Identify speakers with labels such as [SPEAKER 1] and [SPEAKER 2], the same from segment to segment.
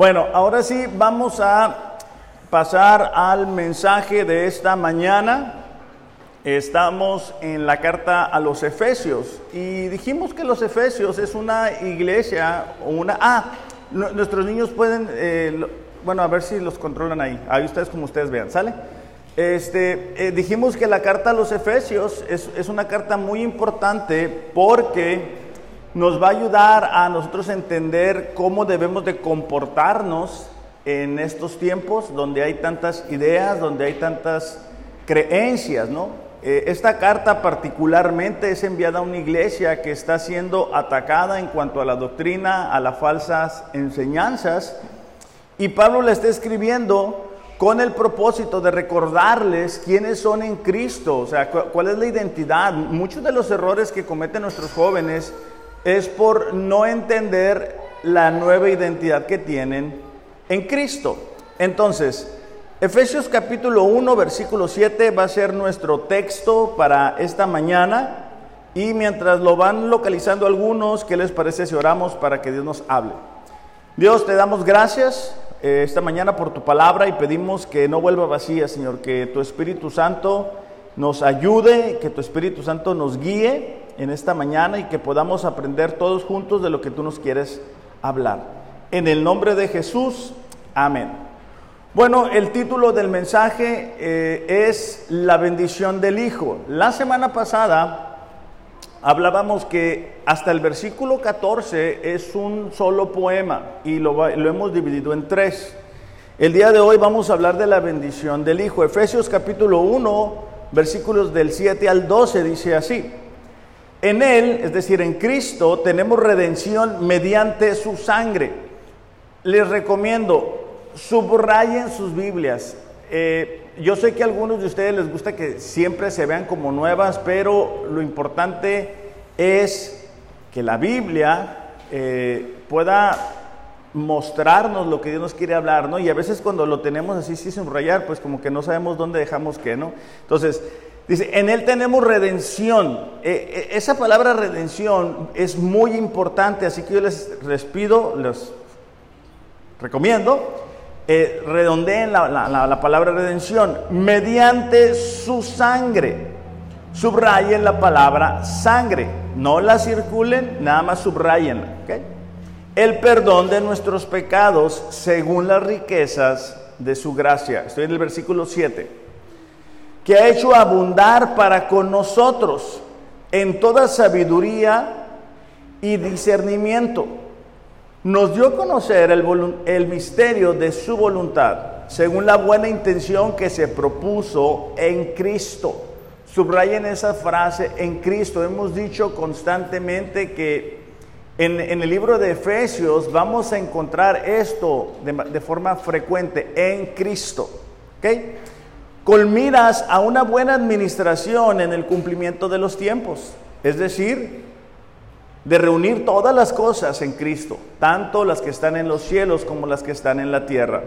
[SPEAKER 1] Bueno, ahora sí vamos a pasar al mensaje de esta mañana. Estamos en la carta a los Efesios y dijimos que los Efesios es una iglesia una... Ah, nuestros niños pueden... Eh, bueno, a ver si los controlan ahí. Ahí ustedes como ustedes vean, ¿sale? Este, eh, dijimos que la carta a los Efesios es, es una carta muy importante porque nos va a ayudar a nosotros a entender cómo debemos de comportarnos en estos tiempos donde hay tantas ideas, donde hay tantas creencias, ¿no? Eh, esta carta particularmente es enviada a una iglesia que está siendo atacada en cuanto a la doctrina, a las falsas enseñanzas, y Pablo le está escribiendo con el propósito de recordarles quiénes son en Cristo, o sea, cuál es la identidad. Muchos de los errores que cometen nuestros jóvenes es por no entender la nueva identidad que tienen en Cristo. Entonces, Efesios capítulo 1, versículo 7 va a ser nuestro texto para esta mañana. Y mientras lo van localizando algunos, ¿qué les parece si oramos para que Dios nos hable? Dios, te damos gracias eh, esta mañana por tu palabra y pedimos que no vuelva vacía, Señor, que tu Espíritu Santo nos ayude, que tu Espíritu Santo nos guíe en esta mañana y que podamos aprender todos juntos de lo que tú nos quieres hablar. En el nombre de Jesús, amén. Bueno, el título del mensaje eh, es La bendición del Hijo. La semana pasada hablábamos que hasta el versículo 14 es un solo poema y lo, lo hemos dividido en tres. El día de hoy vamos a hablar de la bendición del Hijo. Efesios capítulo 1, versículos del 7 al 12 dice así. En Él, es decir, en Cristo, tenemos redención mediante su sangre. Les recomiendo, subrayen sus Biblias. Eh, yo sé que a algunos de ustedes les gusta que siempre se vean como nuevas, pero lo importante es que la Biblia eh, pueda mostrarnos lo que Dios nos quiere hablar, ¿no? Y a veces cuando lo tenemos así sin subrayar, pues como que no sabemos dónde dejamos qué, ¿no? Entonces, Dice, en Él tenemos redención. Eh, eh, esa palabra redención es muy importante, así que yo les, pido, les recomiendo, eh, redondeen la, la, palabra redención mediante su sangre. Subrayen la palabra sangre, no la circulen, nada más subrayenla. El perdón de nuestros pecados según las riquezas de su gracia. Estoy en el versículo 7 que ha hecho abundar para con nosotros en toda sabiduría y discernimiento. Nos dio a conocer el, misterio de su voluntad, según la buena intención que se propuso en Cristo. Subrayen esa frase, en Cristo. Hemos dicho constantemente que en, el libro de Efesios vamos a encontrar esto de, de forma frecuente, en Cristo. ¿okay? Con a una buena administración en el cumplimiento de los tiempos, es decir, de reunir todas las cosas en Cristo, tanto las que están en los cielos como las que están en la tierra.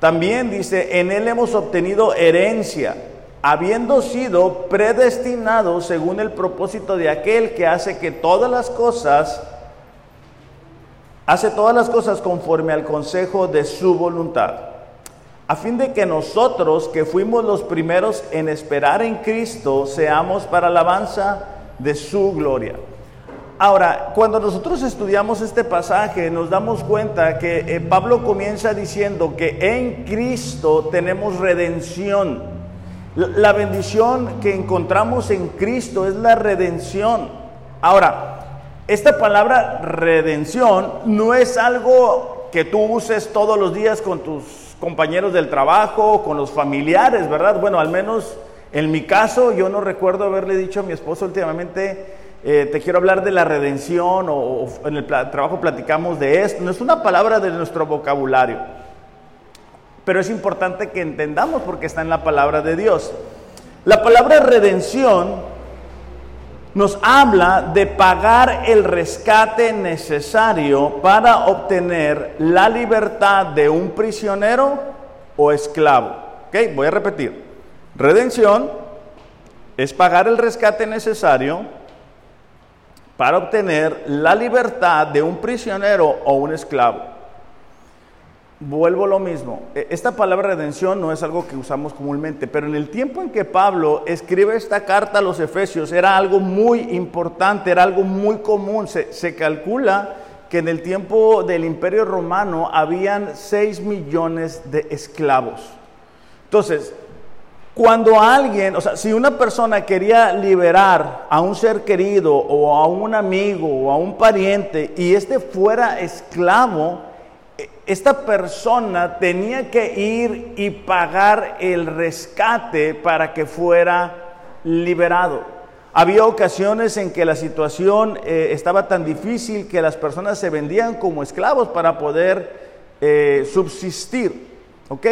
[SPEAKER 1] También dice, en Él hemos obtenido herencia, habiendo sido predestinados según el propósito de aquel que hace que todas las cosas, hace todas las cosas conforme al consejo de su voluntad a fin de que nosotros, que fuimos los primeros en esperar en Cristo, seamos para alabanza de su gloria. Ahora, cuando nosotros estudiamos este pasaje, nos damos cuenta que eh, Pablo comienza diciendo que en Cristo tenemos redención. La bendición que encontramos en Cristo es la redención. Ahora, esta palabra redención no es algo que tú uses todos los días con tus compañeros del trabajo, con los familiares, ¿verdad? Bueno, al menos en mi caso, yo no recuerdo haberle dicho a mi esposo últimamente, eh, te quiero hablar de la redención o, en el trabajo platicamos de esto. No es una palabra de nuestro vocabulario, pero es importante que entendamos porque está en la palabra de Dios. La palabra redención nos habla de pagar el rescate necesario para obtener la libertad de un prisionero o esclavo. ¿Ok? Voy a repetir. Redención es pagar el rescate necesario para obtener la libertad de un prisionero o un esclavo. Vuelvo lo mismo. E, esta palabra redención no es algo que usamos comúnmente, pero en el tiempo en que Pablo escribe esta carta a los Efesios era algo muy importante, era algo muy común. Se, se calcula que en el tiempo del Imperio Romano habían 6 millones de esclavos. Entonces, cuando alguien, o sea, si una persona quería liberar a un ser querido o a un amigo o a un pariente y este fuera esclavo, esta persona tenía que ir y pagar el rescate para que fuera liberado. Había ocasiones en que la situación eh, estaba tan difícil que las personas se vendían como esclavos para poder eh, subsistir. ¿Ok?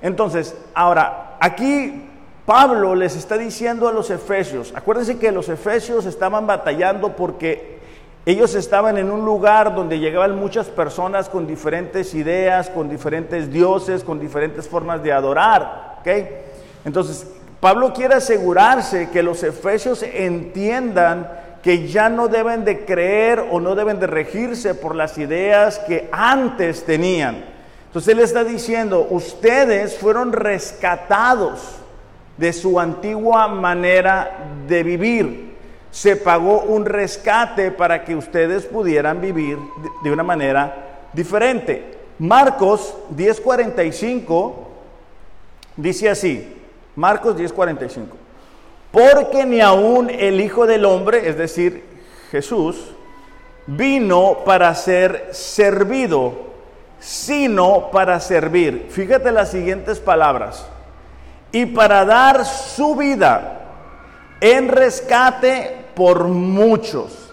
[SPEAKER 1] Entonces, ahora, aquí Pablo les está diciendo a los efesios, acuérdense que los efesios estaban batallando porque ellos estaban en un lugar donde llegaban muchas personas con diferentes ideas, con diferentes dioses, con diferentes formas de adorar. Entonces, Pablo quiere asegurarse que los efesios entiendan que ya no deben de creer o no deben de regirse por las ideas que antes tenían. Entonces él está diciendo, ustedes fueron rescatados de su antigua manera de vivir. Se pagó un rescate para que ustedes pudieran vivir de una manera diferente. Marcos 10:45 dice así, Marcos 10:45. Porque ni aún el Hijo del Hombre, es decir, Jesús, vino para ser servido, sino para servir. Fíjate las siguientes palabras. Y para dar su vida en rescate por muchos.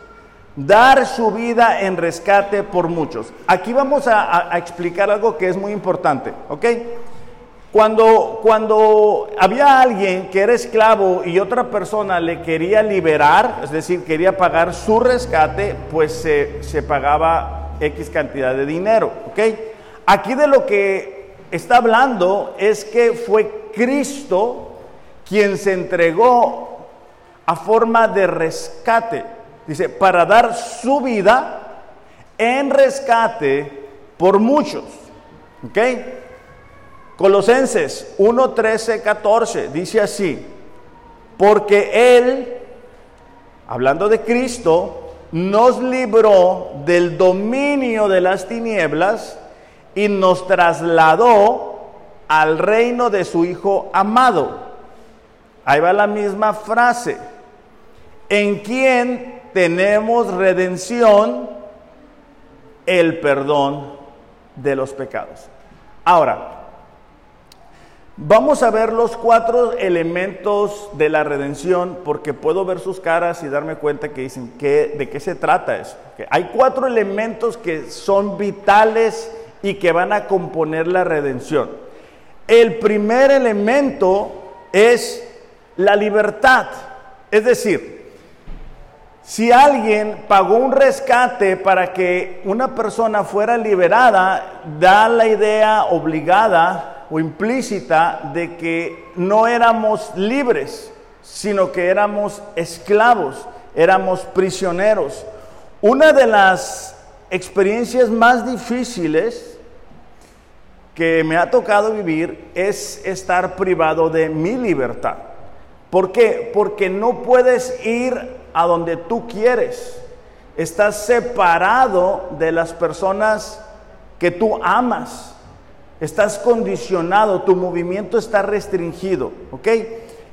[SPEAKER 1] Dar su vida en rescate por muchos. Aquí vamos a, explicar algo que es muy importante, ¿ok? Cuando, cuando había alguien que era esclavo y otra persona le quería liberar, es decir, quería pagar su rescate, pues se, se pagaba X cantidad de dinero. ¿ok? Aquí de lo que está hablando es que fue Cristo quien se entregó a forma de rescate. Dice, para dar su vida en rescate por muchos. ¿Ok? Colosenses 1, 13, 14 dice así, porque Él, hablando de Cristo, nos libró del dominio de las tinieblas y nos trasladó al reino de su Hijo amado. Ahí va la misma frase, en quien tenemos redención, el perdón de los pecados. Ahora, Vamos a ver los cuatro elementos de la redención porque puedo ver sus caras y darme cuenta que dicen, ¿de qué se trata eso? hay cuatro elementos que son vitales y que van a componer la redención. El primer elemento es la libertad. Es decir, si alguien pagó un rescate para que una persona fuera liberada, da la idea obligada o implícita de que no éramos libres, sino que éramos esclavos, éramos prisioneros. Una de las experiencias más difíciles que me ha tocado vivir es estar privado de mi libertad. ¿Por qué? Porque no puedes ir a donde tú quieres. Estás separado de las personas que tú amas. Estás condicionado, tu movimiento está restringido, ¿ok?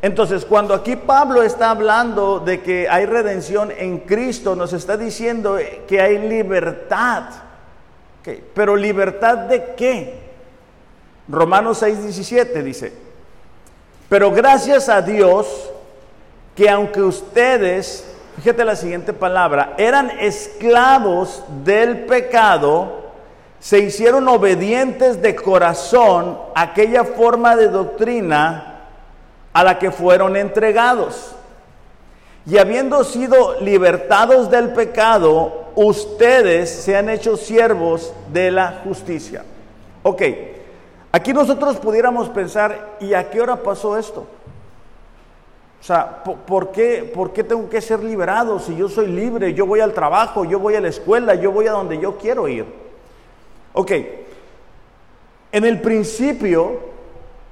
[SPEAKER 1] Entonces, cuando aquí Pablo está hablando de que hay redención en Cristo, nos está diciendo que hay libertad. ¿Okay? Pero libertad de qué? Romanos 6:17 dice, pero gracias a Dios que aunque ustedes, fíjate la siguiente palabra, eran esclavos del pecado, se hicieron obedientes de corazón a aquella forma de doctrina a la que fueron entregados. Y habiendo sido libertados del pecado, ustedes se han hecho siervos de la justicia. Ok, aquí nosotros pudiéramos pensar, ¿y a qué hora pasó esto? O sea, ¿por qué, ¿por qué tengo que ser liberado si yo soy libre? Yo voy al trabajo, yo voy a la escuela, yo voy a donde yo quiero ir. Ok, En el principio,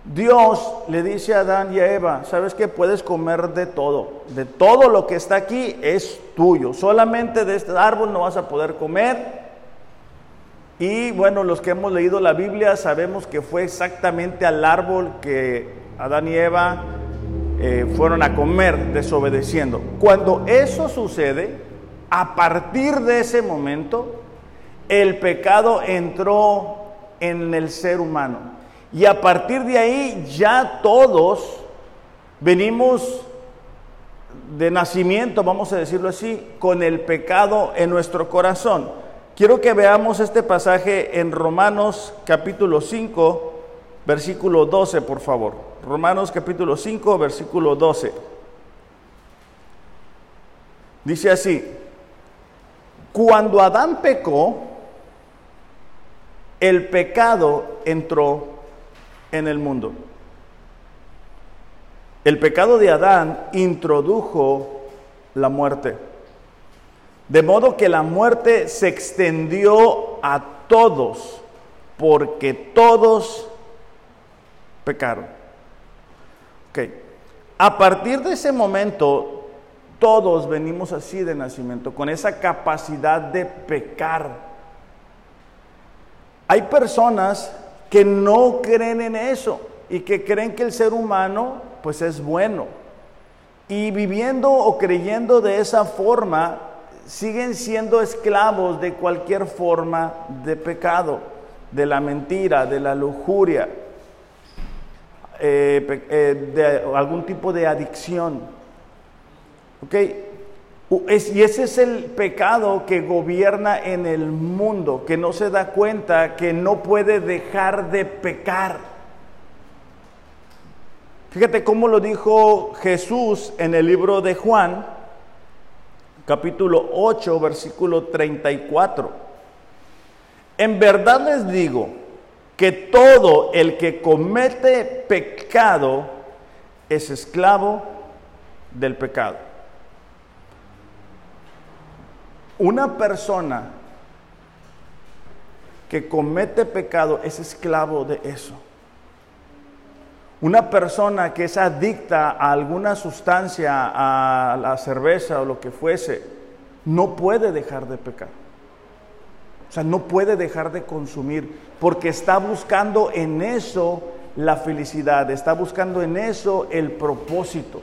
[SPEAKER 1] Dios le dice a Adán y a Eva, ¿sabes que Puedes comer de todo, de todo lo que está aquí es tuyo, solamente de este árbol no vas a poder comer. Y bueno, los que hemos leído la Biblia sabemos que fue exactamente al árbol que Adán y Eva eh, fueron a comer desobedeciendo. Cuando eso sucede, a partir de ese momento, el pecado entró en el ser humano. Y a partir de ahí ya todos venimos de nacimiento, vamos a decirlo así, con el pecado en nuestro corazón. Quiero que veamos este pasaje en Romanos capítulo 5, versículo 12, por favor. Romanos capítulo 5, versículo 12. Dice así, cuando Adán pecó, el pecado entró en el mundo. El pecado de Adán introdujo la muerte. De modo que la muerte se extendió a todos, porque todos pecaron. Ok. A partir de ese momento, todos venimos así de nacimiento, con esa capacidad de pecar. Hay personas que no creen en eso y que creen que el ser humano pues es bueno. Y viviendo o creyendo de esa forma, siguen siendo esclavos de cualquier forma de pecado, de la mentira, de la lujuria, eh, eh, de algún tipo de adicción. ¿Ok? y ese es el pecado que gobierna en el mundo, que no se da cuenta que no puede dejar de pecar. Fíjate cómo lo dijo Jesús en el libro de Juan, capítulo 8, versículo 34. En verdad les digo que todo el que comete pecado es esclavo del pecado. Una persona que comete pecado es esclavo de eso. Una persona que es adicta a alguna sustancia, a la cerveza o lo que fuese, no puede dejar de pecar. O sea, no puede dejar de consumir porque está buscando en eso la felicidad, está buscando en eso el propósito.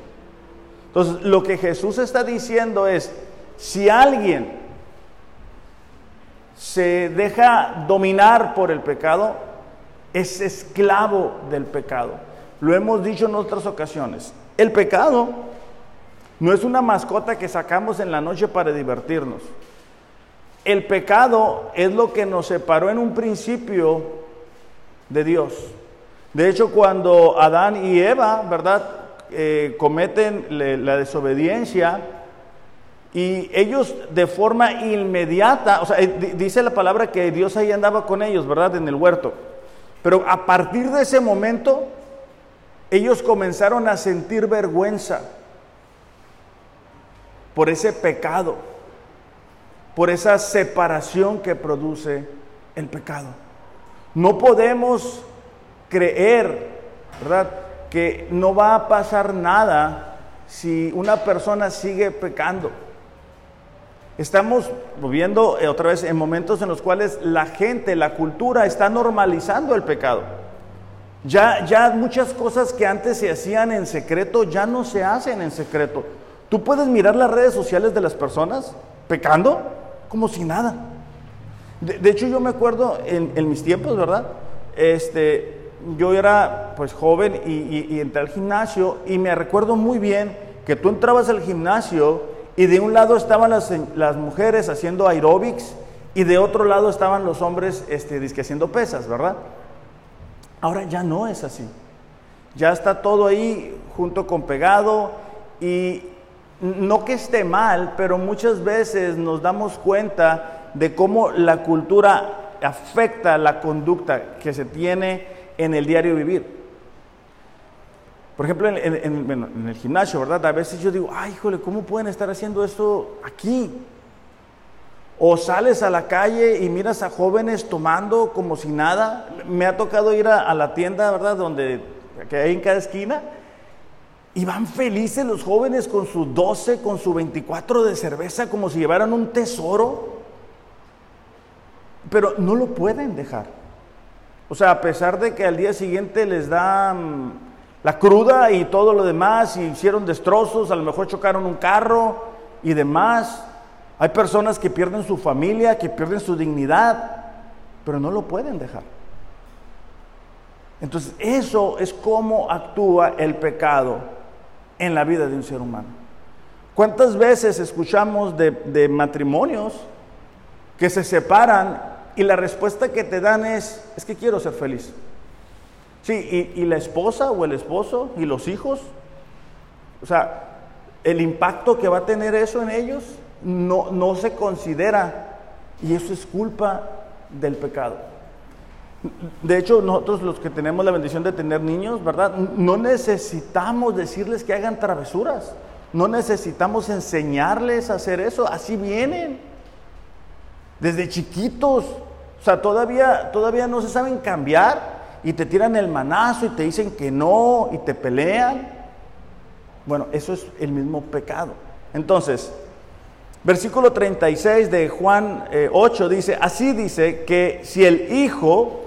[SPEAKER 1] Entonces, lo que Jesús está diciendo es, si alguien se deja dominar por el pecado, es esclavo del pecado. Lo hemos dicho en otras ocasiones. El pecado no es una mascota que sacamos en la noche para divertirnos. El pecado es lo que nos separó en un principio de Dios. De hecho, cuando Adán y Eva, ¿verdad?, eh, cometen la desobediencia, y ellos de forma inmediata, o sea, eh, dice la palabra que Dios ahí andaba con ellos, ¿verdad? En el huerto. Pero a partir de ese momento, ellos comenzaron a sentir vergüenza por ese pecado, por esa separación que produce el pecado. No podemos creer, ¿verdad? Que no va a pasar nada si una persona sigue pecando. Estamos viviendo eh, otra vez en momentos en los cuales la gente, la cultura está normalizando el pecado. Ya, ya muchas cosas que antes se hacían en secreto ya no se hacen en secreto. Tú puedes mirar las redes sociales de las personas pecando como si nada. De, hecho, yo me acuerdo en, mis tiempos, ¿verdad? Este, yo era pues joven y, y entré al gimnasio y me recuerdo muy bien que tú entrabas al gimnasio y de un lado estaban las, mujeres haciendo aeróbics y de otro lado estaban los hombres este, haciendo pesas, ¿verdad? Ahora ya no es así. Ya está todo ahí junto con pegado y no que esté mal, pero muchas veces nos damos cuenta de cómo la cultura afecta la conducta que se tiene en el diario vivir. Por ejemplo, en, el gimnasio, ¿verdad? A veces yo digo, ay, híjole, ¿cómo pueden estar haciendo esto aquí? O sales a la calle y miras a jóvenes tomando como si nada. Me ha tocado ir a, la tienda, ¿verdad? Donde que hay en cada esquina. Y van felices los jóvenes con su 12, con su 24 de cerveza, como si llevaran un tesoro. Pero no lo pueden dejar. O sea, a pesar de que al día siguiente les dan la cruda y todo lo demás, y hicieron destrozos, a lo mejor chocaron un carro y demás. Hay personas que pierden su familia, que pierden su dignidad, pero no lo pueden dejar. Entonces, eso es cómo actúa el pecado en la vida de un ser humano. ¿Cuántas veces escuchamos de, matrimonios que se separan y la respuesta que te dan es, es que quiero ser feliz? Sí, y, la esposa o el esposo y los hijos, o sea, el impacto que va a tener eso en ellos no, no se considera y eso es culpa del pecado. De hecho, nosotros los que tenemos la bendición de tener niños, ¿verdad? No necesitamos decirles que hagan travesuras. No necesitamos enseñarles a hacer eso. Así vienen. Desde chiquitos. O sea, todavía, todavía no se saben cambiar y te tiran el manazo y te dicen que no y te pelean. Bueno, eso es el mismo pecado. Entonces, versículo 36 de Juan 8 eh, dice, así dice que si el Hijo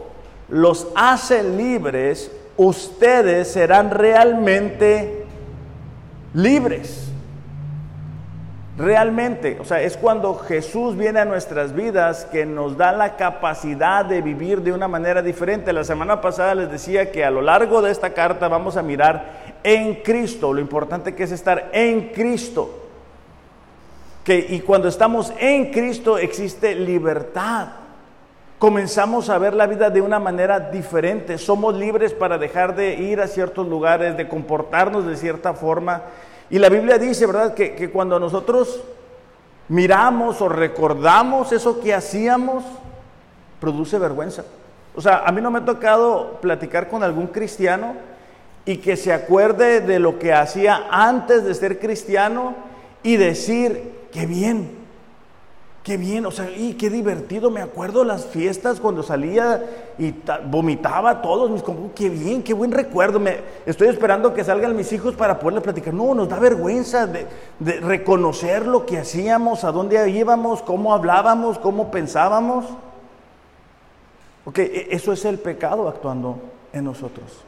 [SPEAKER 1] los hace libres, ustedes serán realmente libres realmente. O sea, es cuando Jesús viene a nuestras vidas que nos da la capacidad de vivir de una manera diferente. La semana pasada les decía que a lo largo de esta carta vamos a mirar en Cristo, lo importante que es estar en Cristo. Que, y cuando estamos en Cristo existe libertad. Comenzamos a ver la vida de una manera diferente. Somos libres para dejar de ir a ciertos lugares, de comportarnos de cierta forma y la Biblia dice, ¿verdad?, que, cuando nosotros miramos o recordamos eso que hacíamos, produce vergüenza. O sea, a mí no me ha tocado platicar con algún cristiano y que se acuerde de lo que hacía antes de ser cristiano y decir, qué bien, Qué bien, o sea, y qué divertido. Me acuerdo las fiestas cuando salía y vomitaba todos mis como qué bien, qué buen recuerdo. Estoy esperando que salgan mis hijos para poderle platicar. No, nos da vergüenza de, reconocer lo que hacíamos, a dónde íbamos, cómo hablábamos, cómo pensábamos. Ok, e, eso es el pecado actuando en nosotros.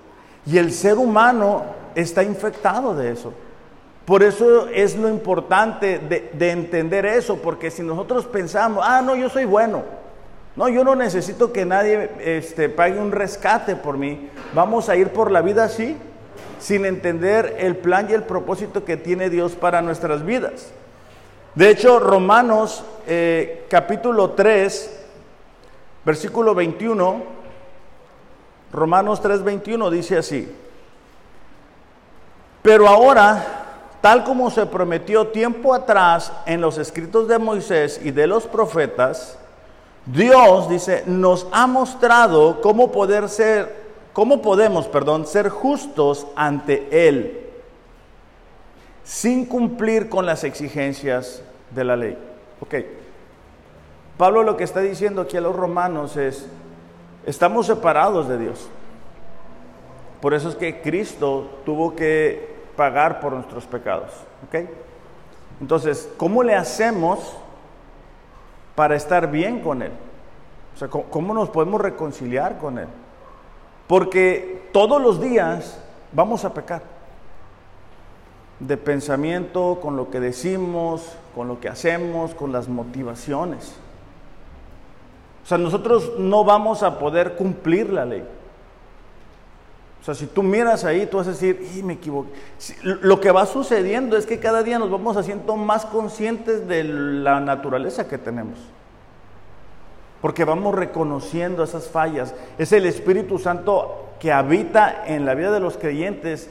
[SPEAKER 1] Y el ser humano está infectado de eso. Por eso es lo importante de, entender eso, porque si nosotros pensamos, ah, no, yo soy bueno, no, yo no necesito que nadie este, pague un rescate por mí, vamos a ir por la vida así, sin entender el plan y el propósito que tiene Dios para nuestras vidas. De hecho, Romanos eh, capítulo 3, versículo 21, Romanos 3, 21 dice así, pero ahora tal como se prometió tiempo atrás en los escritos de Moisés y de los profetas, Dios dice, nos ha mostrado cómo poder ser, cómo podemos, perdón, ser justos ante él sin cumplir con las exigencias de la ley. Pablo lo que está diciendo aquí a los romanos es, estamos separados de Dios. Por eso es que Cristo tuvo que pagar por nuestros pecados. ¿Ok? Entonces, ¿cómo le hacemos para estar bien con Él? O sea, ¿cómo nos podemos reconciliar con Él? Porque todos los días vamos a pecar. De pensamiento, con lo que decimos, con lo que hacemos, con las motivaciones. O sea, nosotros no vamos a poder cumplir la ley. Sea, si tú miras ahí, tú vas a decir, y me equivoqué. Lo que va sucediendo es que cada día nos vamos haciendo más conscientes de la naturaleza que tenemos. Porque vamos reconociendo esas fallas. Es el Espíritu Santo que habita en la vida de los creyentes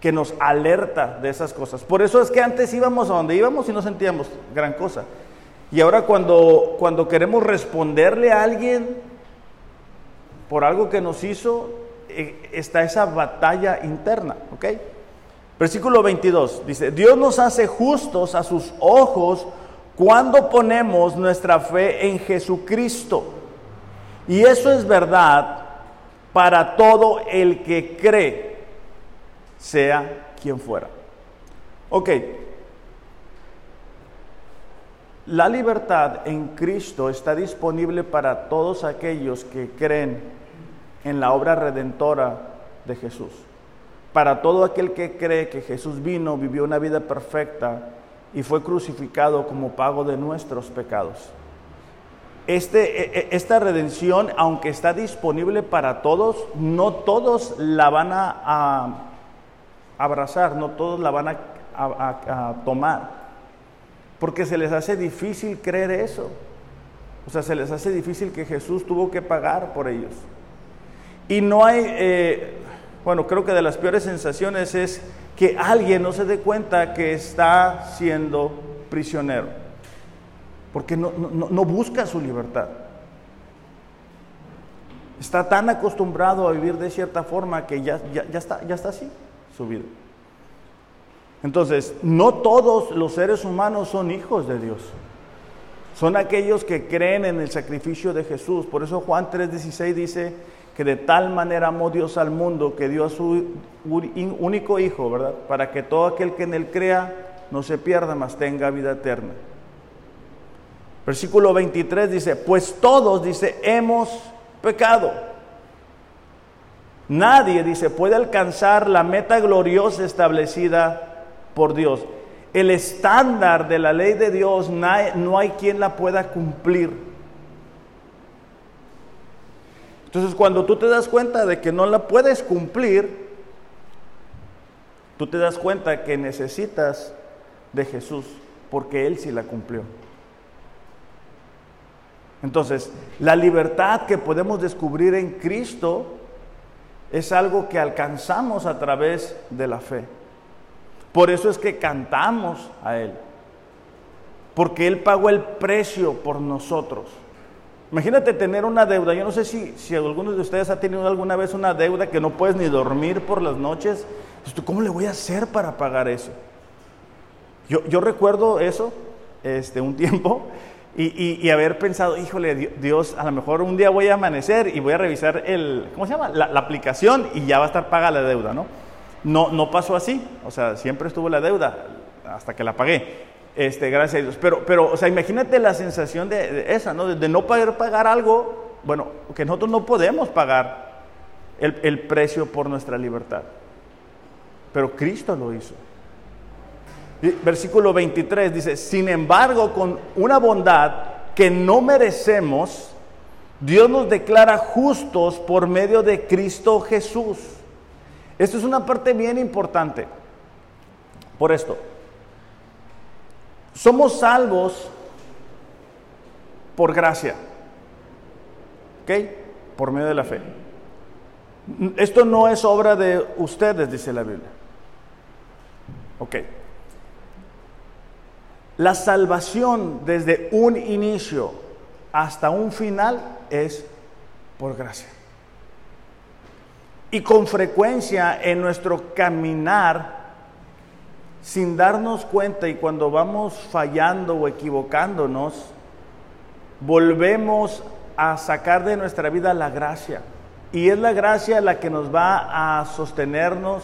[SPEAKER 1] que nos alerta de esas cosas. Por eso es que antes íbamos a donde íbamos y no sentíamos gran cosa. Y ahora cuando, cuando queremos responderle a alguien por algo que nos hizo, está esa batalla interna, ¿ok? Versículo 22 dice, Dios nos hace justos a sus ojos cuando ponemos nuestra fe en Jesucristo. Y eso es verdad para todo el que cree, sea quien fuera. Ok, la libertad en Cristo está disponible para todos aquellos que creen en la obra redentora de Jesús. Para todo aquel que cree que Jesús vino, vivió una vida perfecta y fue crucificado como pago de nuestros pecados. Este, e, e, esta redención, aunque está disponible para todos, no todos la van a, abrazar, no todos la van a tomar porque se les hace difícil creer eso. O sea, se les hace difícil que Jesús tuvo que pagar por ellos. Y no hay, eh, bueno, creo que de las peores sensaciones es que alguien no se dé cuenta que está siendo prisionero, porque no, busca su libertad. Está tan acostumbrado a vivir de cierta forma que ya, ya, está, ya está así su vida. Entonces, no todos los seres humanos son hijos de Dios. Son aquellos que creen en el sacrificio de Jesús. Por eso Juan 3:16 dice que de tal manera amó Dios al mundo que dio a su único hijo, ¿verdad? Para que todo aquel que en él crea no se pierda, mas tenga vida eterna. Versículo 23 dice, pues todos, dice, hemos pecado. Nadie, dice, puede alcanzar la meta gloriosa establecida por Dios. El estándar de la ley de Dios no hay, quien la pueda cumplir. Entonces cuando tú te das cuenta de que no la puedes cumplir, tú te das cuenta que necesitas de Jesús, porque Él sí la cumplió. Entonces, la libertad que podemos descubrir en Cristo es algo que alcanzamos a través de la fe. Por eso es que cantamos a Él. Porque Él pagó el precio por nosotros. Imagínate tener una deuda. Yo no sé si, si alguno de ustedes ha tenido alguna vez una deuda que no puedes ni dormir por las noches. ¿Cómo le voy a hacer para pagar eso? Yo, yo recuerdo eso este, un tiempo y, haber pensado, híjole, Dios, a lo mejor un día voy a amanecer y voy a revisar el, ¿cómo se llama? La, la aplicación y ya va a estar paga la deuda, ¿no? No, no pasó así, o sea, siempre estuvo la deuda hasta que la pagué. Este, gracias a Dios. Pero, pero, o sea, imagínate la sensación de, esa, ¿no? De, no poder pagar algo, bueno, que nosotros no podemos pagar el, el precio por nuestra libertad. Pero Cristo lo hizo. Versículo 23 dice, sin embargo, con una bondad que no merecemos, Dios nos declara justos por medio de Cristo Jesús. Esto es una parte bien importante. Por esto, somos salvos por gracia. ¿Ok? Por medio de la fe. Esto no es obra de ustedes, dice la Biblia. Ok. La salvación desde un inicio hasta un final es por gracia. Y con frecuencia en nuestro caminar, sin darnos cuenta y cuando vamos fallando o equivocándonos, volvemos a sacar de nuestra vida la gracia. Y es la gracia la que nos va a sostenernos,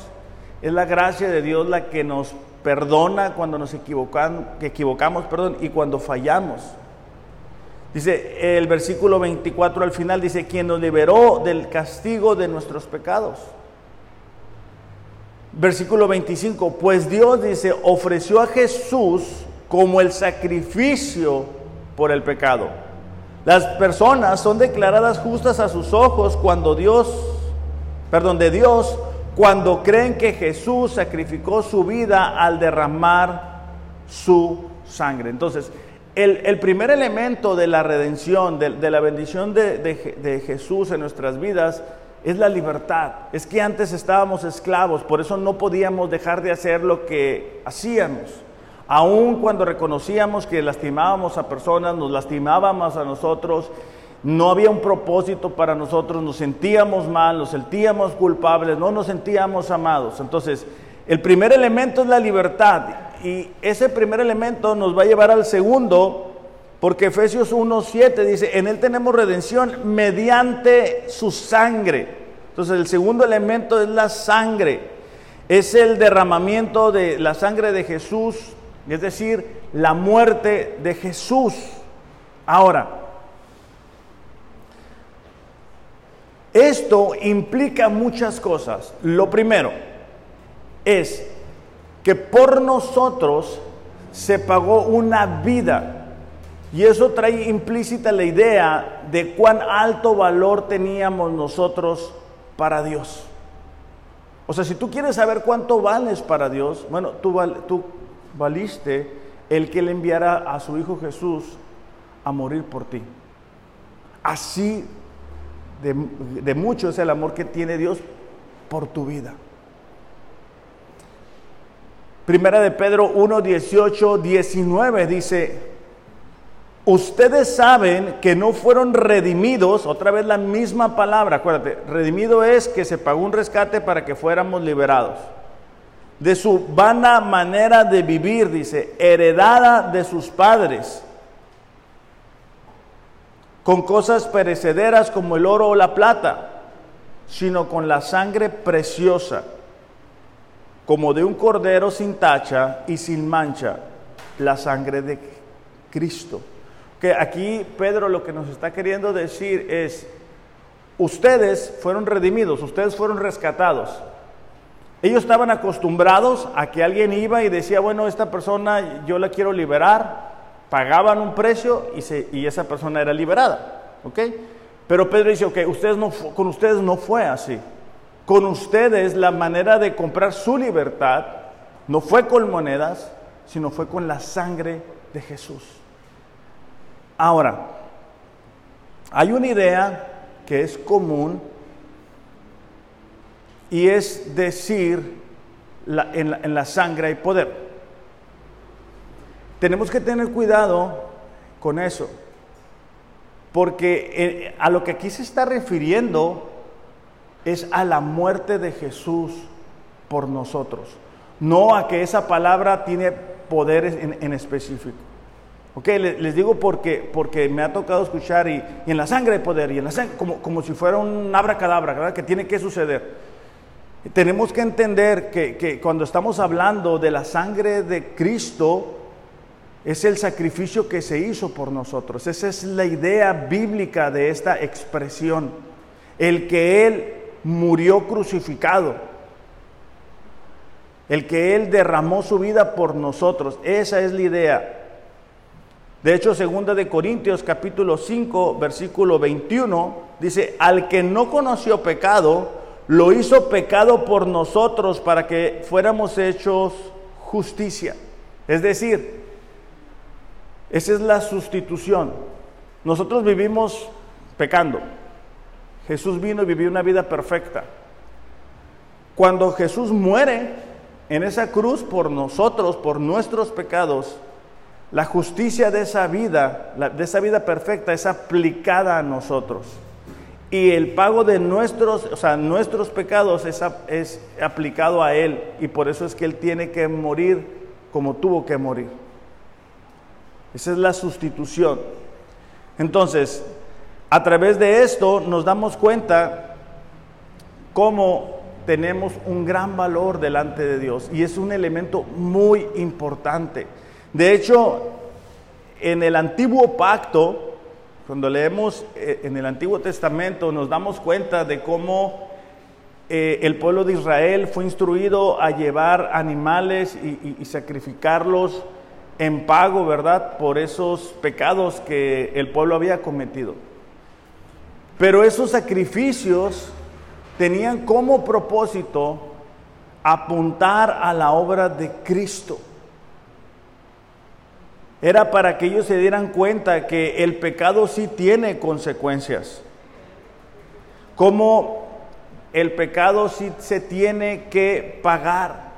[SPEAKER 1] es la gracia de Dios la que nos perdona cuando nos equivocamos, perdón, y cuando fallamos. Dice el versículo 24 al final, dice, quien nos liberó del castigo de nuestros pecados. Versículo 25, pues Dios dice, ofreció a Jesús como el sacrificio por el pecado. Las personas son declaradas justas a sus ojos cuando Dios, perdón, de Dios, cuando creen que Jesús sacrificó su vida al derramar su sangre. Entonces, el, primer elemento de la redención, de, la bendición de, Jesús en nuestras vidas, es la libertad. Es que antes estábamos esclavos, por eso no podíamos dejar de hacer lo que hacíamos. Aun cuando reconocíamos que lastimábamos a personas, nos lastimábamos a nosotros, no había un propósito para nosotros, nos sentíamos mal, nos sentíamos culpables, no nos sentíamos amados. Entonces, el primer elemento es la libertad y ese primer elemento nos va a llevar al segundo, porque Efesios 1.7 dice, en Él tenemos redención mediante su sangre. Entonces el segundo elemento es la sangre, es el derramamiento de la sangre de Jesús, es decir, la muerte de Jesús. Ahora, esto implica muchas cosas. Lo primero es que por nosotros se pagó una vida. Y eso trae implícita la idea de cuán alto valor teníamos nosotros para Dios. O sea, si tú quieres saber cuánto vales para Dios, bueno, tú, valiste el que le enviara a su Hijo Jesús a morir por ti. Así de, de mucho es el amor que tiene Dios por tu vida. Primera de Pedro 1, 18, 19 dice, ustedes saben que no fueron redimidos, otra vez la misma palabra, acuérdate, redimido es que se pagó un rescate para que fuéramos liberados. De su vana manera de vivir, dice, heredada de sus padres, con cosas perecederas como el oro o la plata, sino con la sangre preciosa como de un cordero sin tacha y sin mancha, la sangre de Cristo. Que aquí Pedro lo que nos está queriendo decir es, ustedes fueron redimidos, ustedes fueron rescatados. Ellos estaban acostumbrados a que alguien iba y decía, bueno, esta persona yo la quiero liberar, pagaban un precio y, y esa persona era liberada. Pero Pedro dice, ok, ustedes no, con ustedes no fue así con ustedes la manera de comprar su libertad no fue con monedas, sino fue con la sangre de Jesús. Ahora, hay una idea que es común y es decir, en, la, sangre hay poder. Tenemos que tener cuidado con eso, porque eh, a lo que aquí se está refiriendo es a la muerte de Jesús por nosotros, no a que esa palabra tiene poderes en, específico. Ok, les, digo porque, porque me ha tocado escuchar y, en la sangre de poder, y en la sangre, como, como si fuera un abracadabra, ¿verdad? Que tiene que suceder. Tenemos que entender que, que cuando estamos hablando de la sangre de Cristo, es el sacrificio que se hizo por nosotros. Esa es la idea bíblica de esta expresión. El que Él murió crucificado. El que Él derramó su vida por nosotros. Esa es la idea. De hecho, segunda de Corintios capítulo 5, versículo 21, dice, al que no conoció pecado, lo hizo pecado por nosotros para que fuéramos hechos justicia. Es decir, esa es la sustitución. Nosotros vivimos pecando. Jesús vino y vivió una vida perfecta. Cuando Jesús muere en esa cruz por nosotros, por nuestros pecados, la justicia de esa vida, de esa vida perfecta, es aplicada a nosotros. Y el pago de nuestros, o sea, nuestros pecados es, es aplicado a Él. Y por eso es que Él tiene que morir como tuvo que morir. Esa es la sustitución. Entonces, a través de esto nos damos cuenta cómo tenemos un gran valor delante de Dios y es un elemento muy importante. De hecho, en el antiguo pacto, cuando leemos eh, en el Antiguo Testamento, nos damos cuenta de cómo eh, el pueblo de Israel fue instruido a llevar animales y sacrificarlos en pago, ¿verdad?, por esos pecados que el pueblo había cometido. Pero esos sacrificios tenían como propósito apuntar a la obra de Cristo. Era para que ellos se dieran cuenta que el pecado sí tiene consecuencias. Como el pecado sí se tiene que pagar.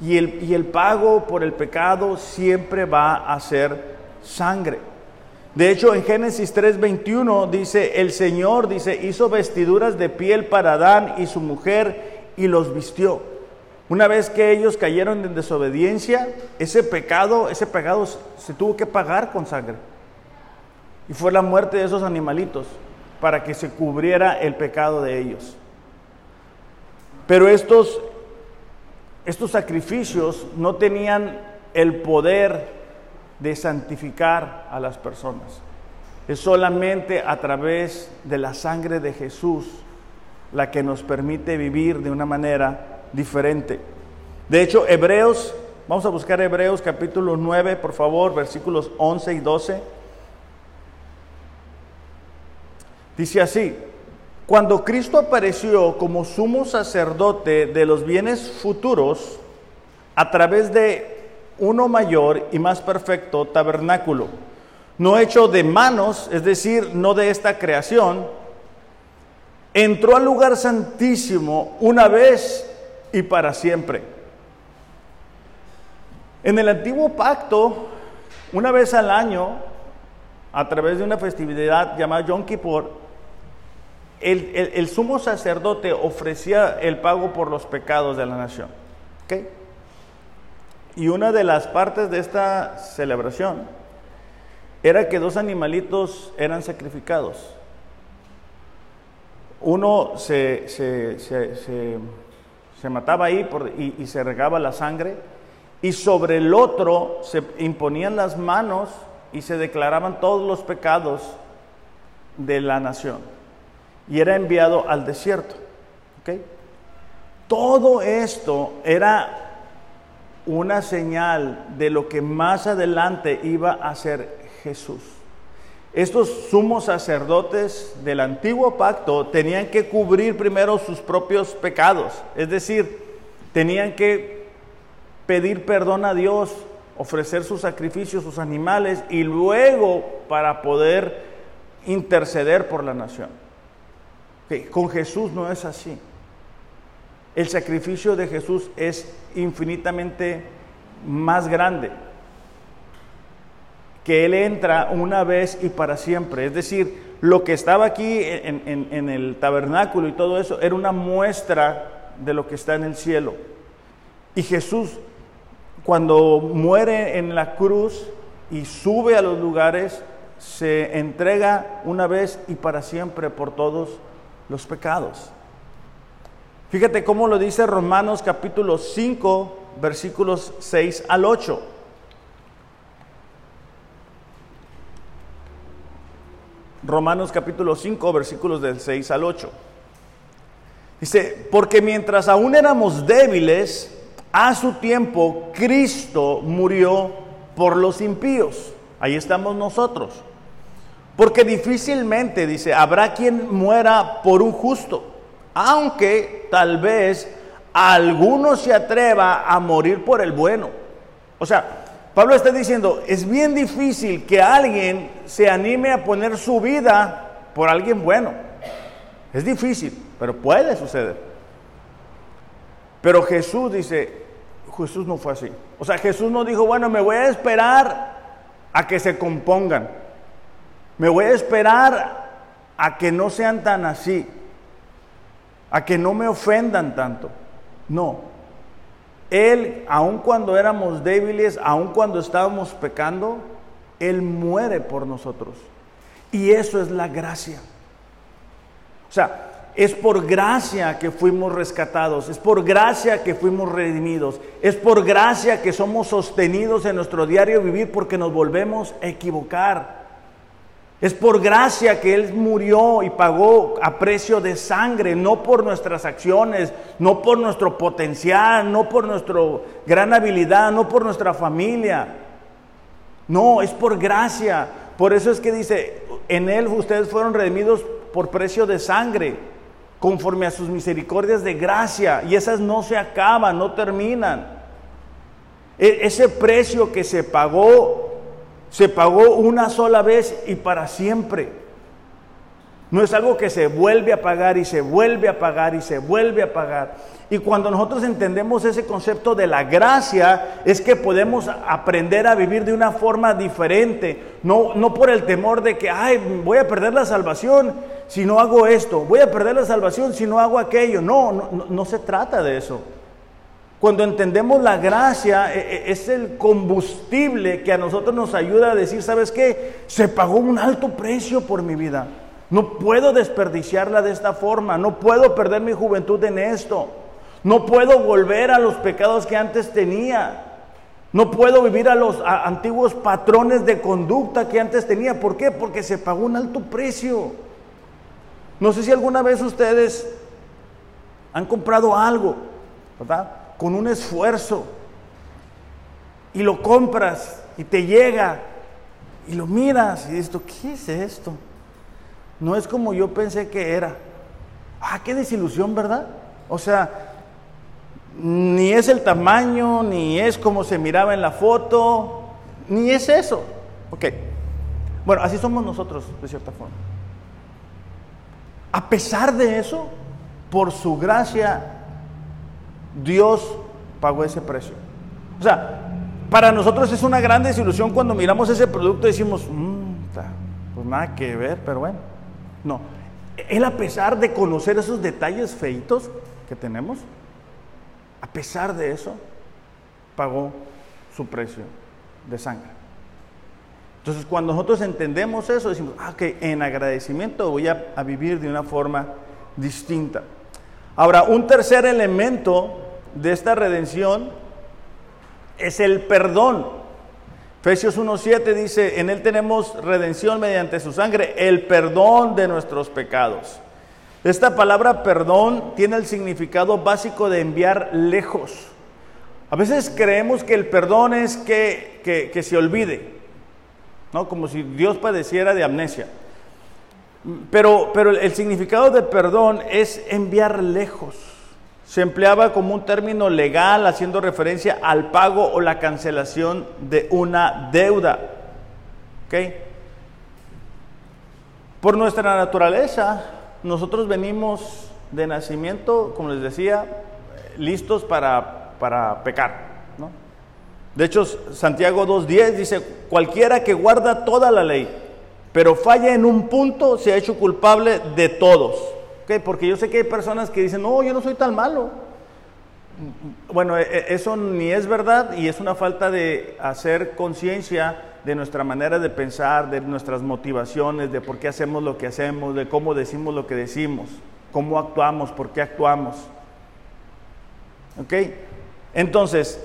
[SPEAKER 1] Y el, y el pago por el pecado siempre va a ser sangre. De hecho, en Génesis 3:21 dice, el Señor, dice, hizo vestiduras de piel para Adán y su mujer y los vistió. Una vez que ellos cayeron en desobediencia, ese pecado, ese pecado se tuvo que pagar con sangre. Y fue la muerte de esos animalitos para que se cubriera el pecado de ellos. Pero estos, estos sacrificios no tenían el poder de santificar a las personas. Es solamente a través de la sangre de Jesús la que nos permite vivir de una manera diferente. De hecho, Hebreos, vamos a buscar Hebreos capítulo 9, por favor, versículos 11 y 12. Dice así, cuando Cristo apareció como sumo sacerdote de los bienes futuros, a través de uno mayor y más perfecto tabernáculo, no hecho de manos, es decir, no de esta creación, entró al lugar santísimo una vez y para siempre. En el antiguo pacto, una vez al año, a través de una festividad llamada Yom Kippur, el, sumo sacerdote ofrecía el pago por los pecados de la nación. Y una de las partes de esta celebración era que dos animalitos eran sacrificados. Uno se, se, mataba ahí y se regaba la sangre, y sobre el otro se imponían las manos y se declaraban todos los pecados de la nación. Y era enviado al desierto. Todo esto era una señal de lo que más adelante iba a ser Jesús. Estos sumos sacerdotes del antiguo pacto tenían que cubrir primero sus propios pecados, es decir, tenían que pedir perdón a Dios, ofrecer sus sacrificios, sus animales y luego para poder interceder por la nación. con Jesús no es así. El sacrificio de Jesús es infinitamente más grande que Él entra una vez y para siempre. Es decir, lo que estaba aquí en, el tabernáculo y todo eso era una muestra de lo que está en el cielo. Y Jesús, cuando muere en la cruz y sube a los lugares, se entrega una vez y para siempre por todos los pecados. Fíjate cómo lo dice Romanos capítulo 5, versículos 6 al 8. Romanos capítulo 5, versículos del 6 al 8. Dice, porque mientras aún éramos débiles, a su tiempo Cristo murió por los impíos. Ahí estamos nosotros. Porque difícilmente, dice, habrá quien muera por un justo, aunque tal vez alguno se atreva a morir por el bueno. O sea, Pablo está diciendo, es bien difícil que alguien se anime a poner su vida por alguien bueno. Es difícil, pero puede suceder. Pero Jesús dice, Jesús no fue así. O sea, Jesús no dijo, bueno, me voy a esperar a que se compongan. Me voy a esperar a que no sean tan así. A que no me ofendan tanto. No, él, aun cuando éramos débiles, aun cuando estábamos pecando, Él muere por nosotros. Y eso es la gracia. O sea, es por gracia que fuimos rescatados, es por gracia que fuimos redimidos, es por gracia que somos sostenidos en nuestro diario vivir porque nos volvemos a equivocar. Es por gracia que Él murió y pagó a precio de sangre, no por nuestras acciones, no por nuestro potencial, no por nuestra gran habilidad, no por nuestra familia. No, es por gracia. Por eso es que dice, en Él ustedes fueron redimidos por precio de sangre, conforme a sus misericordias de gracia. Y esas no se acaban, no terminan. E, ese precio que se pagó se pagó una sola vez y para siempre. No es algo que se vuelve a pagar y se vuelve a pagar y se vuelve a pagar. Y cuando nosotros entendemos ese concepto de la gracia, es que podemos aprender a vivir de una forma diferente. No, no por el temor de que, ay, voy a perder la salvación si no hago esto. Voy a perder la salvación si no hago aquello. No, no, no se trata de eso. Cuando entendemos la gracia, e, e, es el combustible que a nosotros nos ayuda a decir, ¿sabes qué? Se pagó un alto precio por mi vida. No puedo desperdiciarla de esta forma, no puedo perder mi juventud en esto, no puedo volver a los pecados que antes tenía, no puedo vivir a los antiguos patrones de conducta que antes tenía. ¿Por qué? Porque se pagó un alto precio. No sé si alguna vez ustedes han comprado algo, ¿verdad? Con un esfuerzo y lo compras y te llega y lo miras y dices, ¿qué es esto? No es como yo pensé que era. Ah, qué desilusión, ¿verdad? O sea, ni es el tamaño, ni es como se miraba en la foto, ni es eso. Ok. Bueno, así somos nosotros, de cierta forma. A pesar de eso, por su gracia, Dios pagó ese precio. O sea, para nosotros es una gran desilusión cuando miramos ese producto y decimos, mmm, pues nada que ver, pero bueno. No, él a pesar de conocer esos detalles feitos que tenemos, a pesar de eso, pagó su precio de sangre. Entonces, cuando nosotros entendemos eso, decimos, ah, que en agradecimiento voy a vivir de una forma distinta. Ahora, un tercer elemento de esta redención es el perdón. Efesios 1.7 dice, en Él tenemos redención mediante su sangre, el perdón de nuestros pecados. Esta palabra perdón tiene el significado básico de enviar lejos. A veces creemos que el perdón es que, que se olvide, ¿no? como si Dios padeciera de amnesia. Pero, pero el significado de perdón es enviar lejos. Se empleaba como un término legal haciendo referencia al pago o la cancelación de una deuda. Por nuestra naturaleza, nosotros venimos de nacimiento, como les decía, listos para, para pecar. De hecho, Santiago 2.10 dice, cualquiera que guarda toda la ley pero falla en un punto, se ha hecho culpable de todos. Porque yo sé que hay personas que dicen, no, yo no soy tan malo. Bueno, e, e, eso ni es verdad y es una falta de hacer conciencia de nuestra manera de pensar, de nuestras motivaciones, de por qué hacemos lo que hacemos, de cómo decimos lo que decimos, cómo actuamos, por qué actuamos. ¿Ok? Entonces,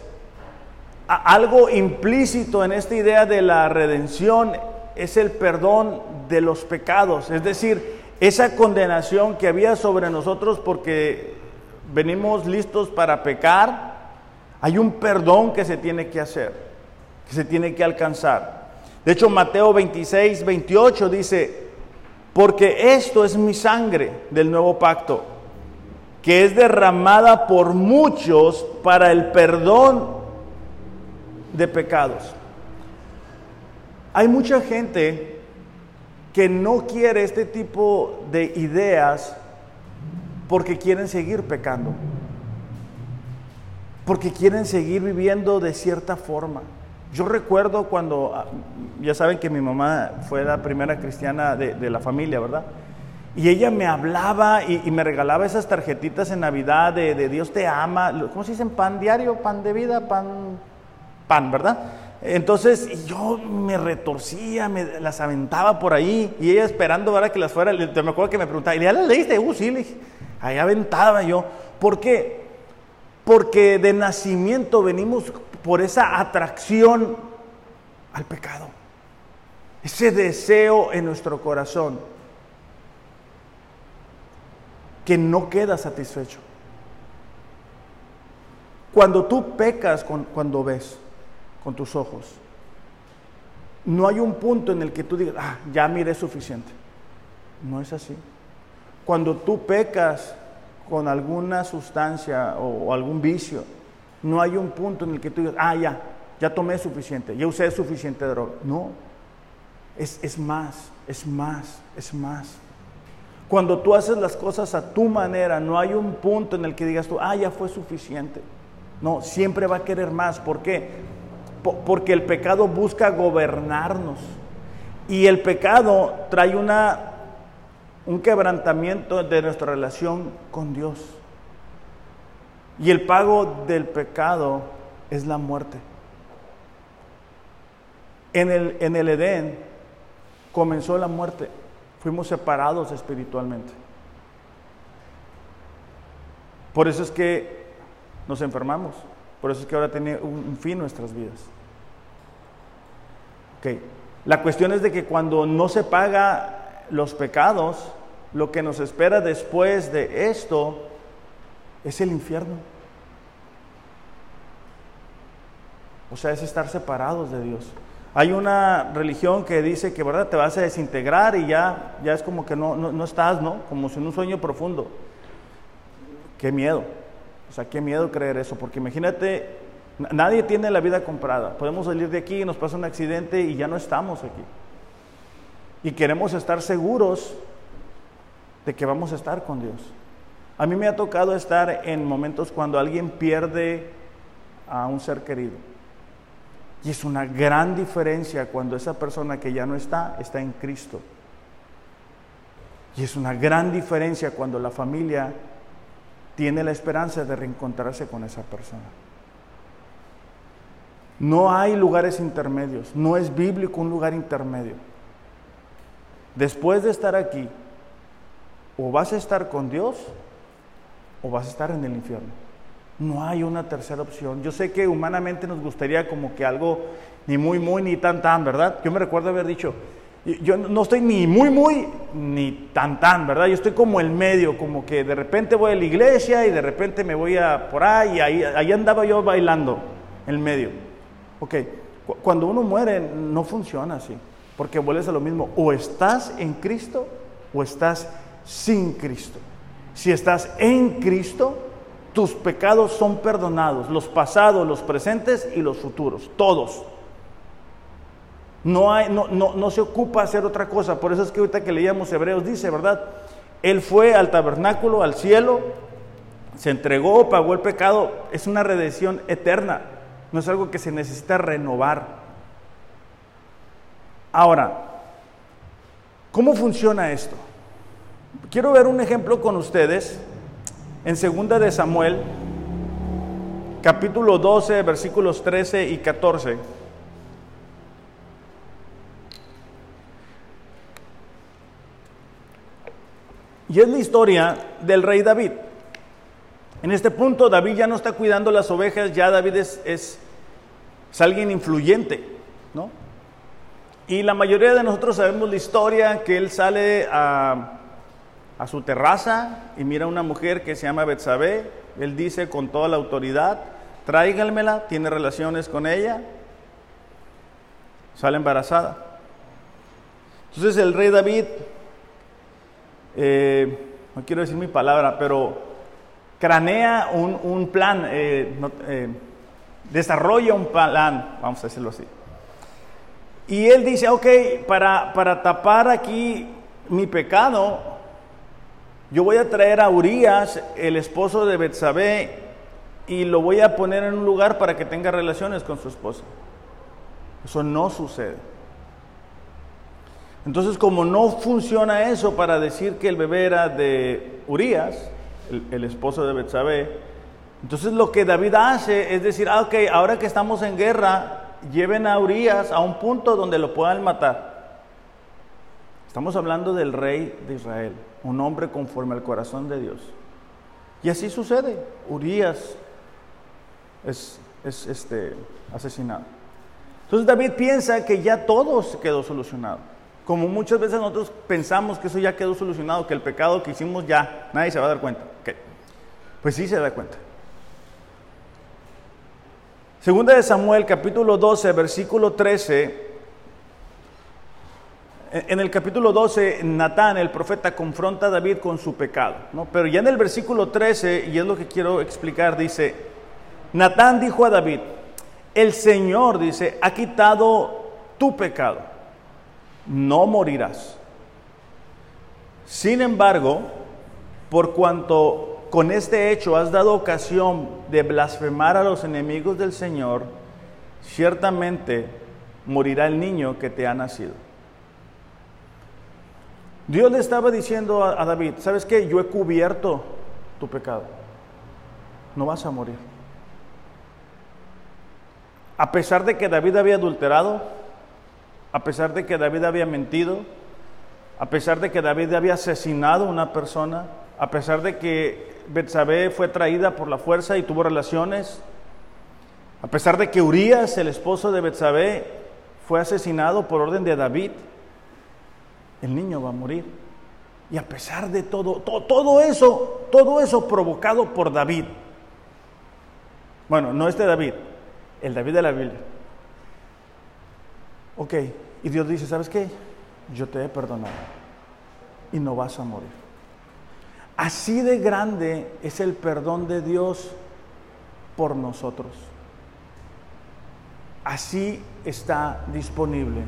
[SPEAKER 1] algo implícito en esta idea de la redención es el perdón de los pecados, es decir, esa condenación que había sobre nosotros porque venimos listos para pecar, hay un perdón que se tiene que hacer, que se tiene que alcanzar. De hecho, Mateo 26, 28 dice, porque esto es mi sangre del nuevo pacto, que es derramada por muchos para el perdón de pecados. Hay mucha gente que no quiere este tipo de ideas porque quieren seguir pecando, porque quieren seguir viviendo de cierta forma. Yo recuerdo cuando, ah, ya saben que mi mamá fue la primera cristiana de, la familia, ¿verdad? Y ella me hablaba y, me regalaba esas tarjetitas en Navidad de, Dios te ama, ¿cómo se dicen? Pan diario, pan de vida, pan, pan, ¿verdad? Entonces yo me retorcía, me las aventaba por ahí y ella esperando ahora que las fuera. Me acuerdo que me preguntaba, ¿y ya las leíste? Uh, sí, le. Ahí aventaba yo. ¿Por qué? Porque de nacimiento venimos por esa atracción al pecado. Ese deseo en nuestro corazón que no queda satisfecho. Cuando tú pecas, cuando ves, con tus ojos. No hay un punto en el que tú digas, ah, ya miré suficiente. No es así. Cuando tú pecas con alguna sustancia o, algún vicio, no hay un punto en el que tú digas, ah, ya, ya tomé suficiente, ya usé suficiente droga. No, es, es más, es más, es más. Cuando tú haces las cosas a tu manera, no hay un punto en el que digas tú, ah, ya fue suficiente. No, siempre va a querer más. ¿Por qué? Porque el pecado busca gobernarnos. Y el pecado trae una, un quebrantamiento de nuestra relación con Dios. Y el pago del pecado es la muerte. En el, en el Edén comenzó la muerte. Fuimos separados espiritualmente. Por eso es que nos enfermamos. Por eso es que ahora tiene un fin nuestras vidas. La cuestión es de que cuando no se paga los pecados, lo que nos espera después de esto es el infierno. O sea, es estar separados de Dios. Hay una religión que dice que verdad te vas a desintegrar y ya, ya es como que no, no, no estás, ¿no? Como si en un sueño profundo. Qué miedo. O sea, qué miedo creer eso, porque imagínate, nadie tiene la vida comprada. Podemos salir de aquí y nos pasa un accidente y ya no estamos aquí. Y queremos estar seguros de que vamos a estar con Dios. A mí me ha tocado estar en momentos cuando alguien pierde a un ser querido. Y es una gran diferencia cuando esa persona que ya no está está en Cristo. Y es una gran diferencia cuando la familia tiene la esperanza de reencontrarse con esa persona. No hay lugares intermedios, no es bíblico un lugar intermedio. Después de estar aquí, o vas a estar con Dios o vas a estar en el infierno. No hay una tercera opción. Yo sé que humanamente nos gustaría como que algo ni muy, muy, ni tan, tan, ¿verdad? Yo me recuerdo haber dicho, yo no estoy ni muy, muy, ni tan, tan, ¿verdad? Yo estoy como el medio, como que de repente voy a la iglesia y de repente me voy a por ahí, y ahí, ahí andaba yo bailando, el medio. Ok, cuando uno muere no funciona así, porque vuelves a lo mismo, o estás en Cristo o estás sin Cristo. Si estás en Cristo, tus pecados son perdonados, los pasados, los presentes y los futuros, todos. No, hay, no, no, no se ocupa hacer otra cosa. Por eso es que ahorita que leíamos Hebreos dice, ¿verdad? Él fue al tabernáculo, al cielo, se entregó, pagó el pecado. Es una redención eterna. No es algo que se necesita renovar. Ahora, ¿cómo funciona esto? Quiero ver un ejemplo con ustedes en segunda de Samuel, capítulo 12, versículos 13 y 14. Y es la historia del rey David. En este punto David ya no está cuidando las ovejas, ya David es, es, alguien influyente, ¿no? Y la mayoría de nosotros sabemos la historia que él sale a, su terraza y mira a una mujer que se llama Betsabé. Él dice con toda la autoridad, tráiganmela, tiene relaciones con ella, sale embarazada. Entonces el rey David eh, no quiero decir mi palabra, pero cranea un, plan, eh, eh, desarrolla un plan, vamos a decirlo así. Y él dice, ok, para, para tapar aquí mi pecado, yo voy a traer a Urias, el esposo de Betsabé, y lo voy a poner en un lugar para que tenga relaciones con su esposa. Eso no sucede. Entonces, como no funciona eso para decir que el bebé era de Urias, el, esposo de Betsabé, entonces lo que David hace es decir, ah, ok, ahora que estamos en guerra, lleven a Urias a un punto donde lo puedan matar. Estamos hablando del rey de Israel, un hombre conforme al corazón de Dios. Y así sucede. Urias es, es este, asesinado. Entonces David piensa que ya todo quedó solucionado. Como muchas veces nosotros pensamos que eso ya quedó solucionado, que el pecado que hicimos ya, nadie se va a dar cuenta. Pues sí se da cuenta. Segunda de Samuel, capítulo 12, versículo 13. En el capítulo 12, Natán, el profeta, confronta a David con su pecado. ¿no? Pero ya en el versículo 13, y es lo que quiero explicar, dice, Natán dijo a David, el Señor, dice, ha quitado tu pecado no morirás. Sin embargo, por cuanto con este hecho has dado ocasión de blasfemar a los enemigos del Señor, ciertamente morirá el niño que te ha nacido. Dios le estaba diciendo a, David, ¿sabes qué? Yo he cubierto tu pecado. no vas a morir. A pesar de que David había adulterado, a pesar de que David había mentido, a pesar de que David había asesinado a una persona, a pesar de que Betsabé fue traída por la fuerza y tuvo relaciones, a pesar de que Urias, el esposo de Betsabé, fue asesinado por orden de David, el niño va a morir. Y a pesar de todo, todo eso, todo eso provocado por David. Bueno, no este David, el David de la Biblia. Ok, y Dios dice, ¿sabes qué? Yo te he perdonado y no vas a morir. Así de grande es el perdón de Dios por nosotros. Así está disponible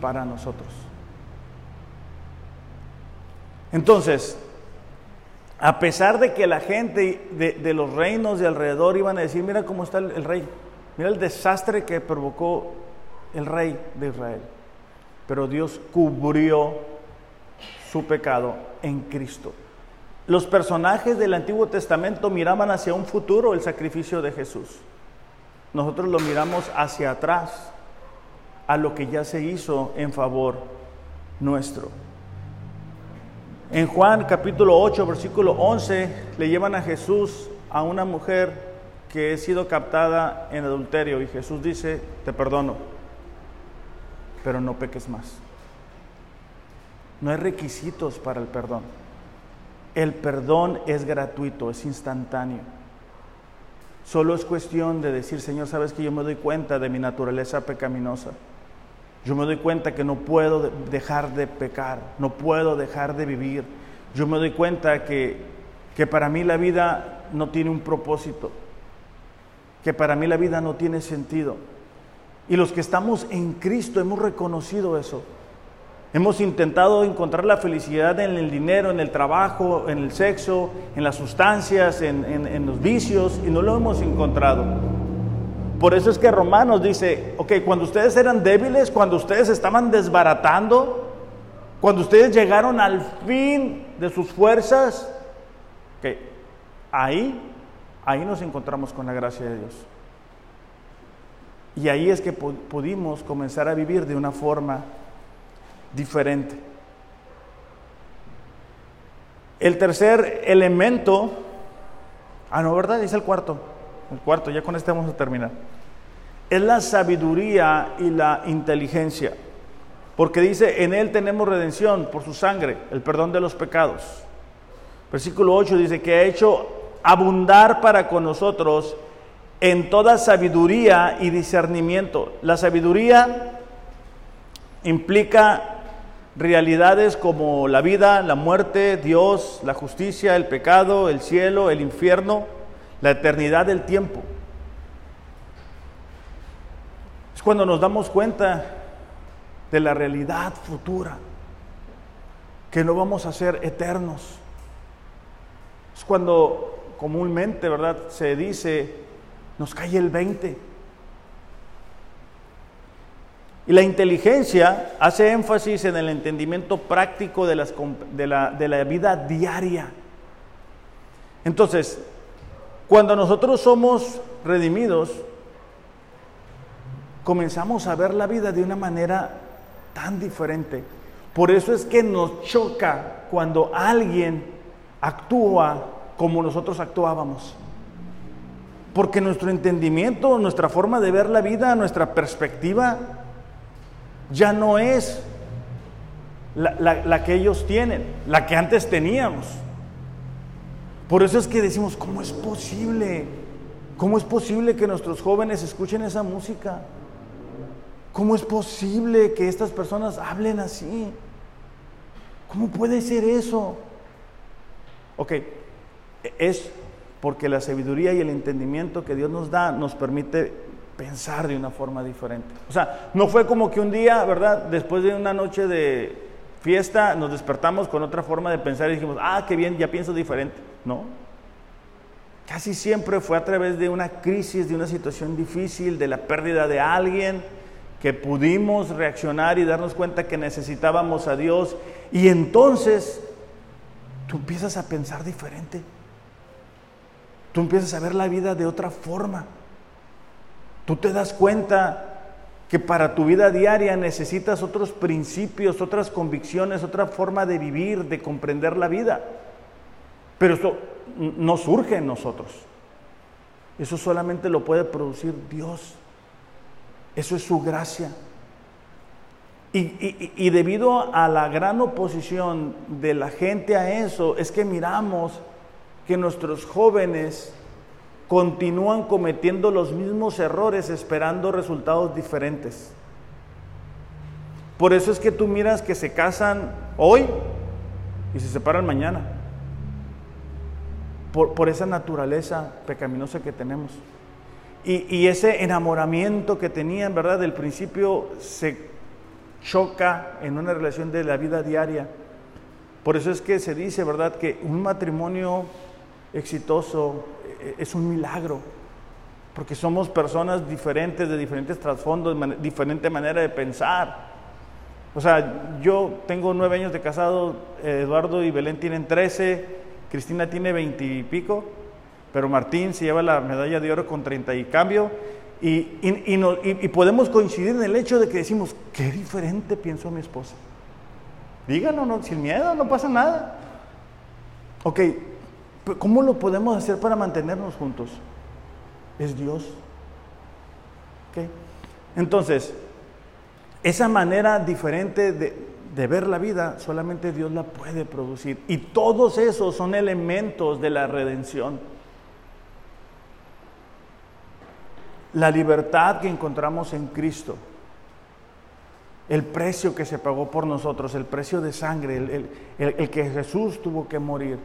[SPEAKER 1] para nosotros. Entonces, a pesar de que la gente de, los reinos de alrededor iban a decir, mira cómo está el, rey, mira el desastre que provocó el rey de Israel. Pero Dios cubrió su pecado en Cristo. Los personajes del Antiguo Testamento miraban hacia un futuro el sacrificio de Jesús. Nosotros lo miramos hacia atrás, a lo que ya se hizo en favor nuestro. En Juan capítulo 8, versículo 11, le llevan a Jesús a una mujer que ha sido captada en adulterio y Jesús dice, te perdono, pero no peques más. No hay requisitos para el perdón. El perdón es gratuito, es instantáneo. Solo es cuestión de decir, Señor, sabes que yo me doy cuenta de mi naturaleza pecaminosa. Yo me doy cuenta que no puedo dejar de pecar, no puedo dejar de vivir. Yo me doy cuenta que, que para mí la vida no tiene un propósito, que para mí la vida no tiene sentido. Y los que estamos en Cristo hemos reconocido eso. Hemos intentado encontrar la felicidad en el dinero, en el trabajo, en el sexo, en las sustancias, en, en los vicios, y no lo hemos encontrado. Por eso es que Romanos dice, ok, cuando ustedes eran débiles, cuando ustedes estaban desbaratando, cuando ustedes llegaron al fin de sus fuerzas, ok, ahí, ahí nos encontramos con la gracia de Dios. Y ahí es que pudimos comenzar a vivir de una forma diferente. El tercer elemento, ah, no, ¿verdad? Dice el cuarto, el cuarto, ya con este vamos a terminar es la sabiduría y la inteligencia. Porque dice, en Él tenemos redención por su sangre, el perdón de los pecados. Versículo 8 dice que ha hecho abundar para con nosotros en toda sabiduría y discernimiento. La sabiduría implica realidades como la vida, la muerte, Dios, la justicia, el pecado, el cielo, el infierno, la eternidad del tiempo. cuando nos damos cuenta de la realidad futura, que no vamos a ser eternos. Es cuando comúnmente, ¿verdad? Se dice, nos cae el 20. Y la inteligencia hace énfasis en el entendimiento práctico de, la vida diaria. Entonces, cuando nosotros somos redimidos, comenzamos a ver la vida de una manera tan diferente. Por eso es que nos choca cuando alguien actúa como nosotros actuábamos. Porque nuestro entendimiento, nuestra forma de ver la vida, nuestra perspectiva, ya no es la, que ellos tienen, la que antes teníamos. Por eso es que decimos, ¿cómo es posible? ¿Cómo es posible que nuestros jóvenes escuchen esa música? ¿Cómo es posible que estas personas hablen así? ¿Cómo puede ser eso? Ok, es porque la sabiduría y el entendimiento que Dios nos da nos permite pensar de una forma diferente. O sea, no fue como que un día, ¿verdad? Después de una noche de fiesta nos despertamos con otra forma de pensar y dijimos, ah, qué bien, ya pienso diferente. No. Casi siempre fue a través de una crisis, de una situación difícil, de la pérdida de alguien, que pudimos reaccionar y darnos cuenta que necesitábamos a Dios. Y entonces tú empiezas a pensar diferente. tú empiezas a ver la vida de otra forma. Tú te das cuenta que para tu vida diaria necesitas otros principios, otras convicciones, otra forma de vivir, de comprender la vida. Pero eso no surge en nosotros. Eso solamente lo puede producir Dios. Eso es su gracia. Y, debido a la gran oposición de la gente a eso, es que miramos que nuestros jóvenes continúan cometiendo los mismos errores esperando resultados diferentes. Por eso es que tú miras que se casan hoy y se separan mañana. Por, esa naturaleza pecaminosa que tenemos. Y, y, ese enamoramiento que tenían, ¿verdad? Del principio se choca en una relación de la vida diaria. Por eso es que se dice, ¿verdad?, que un matrimonio exitoso es un milagro, porque somos personas diferentes, de diferentes trasfondos, diferente manera de pensar. O sea, yo tengo nueve años de casado, Eduardo y Belén tienen trece, Cristina tiene veintipico, pero Martín se lleva la medalla de oro con treinta y cambio, y, podemos coincidir en el hecho de que decimos, qué diferente pienso mi esposa. Díganlo, no, sin miedo, no pasa nada. Ok, ¿cómo lo podemos hacer para mantenernos juntos? Es Dios. Entonces, esa manera diferente de ver la vida, solamente Dios la puede producir. Y todos esos son elementos de la redención. la libertad que encontramos en Cristo, el precio que se pagó por nosotros, el precio de sangre, el, que Jesús tuvo que morir,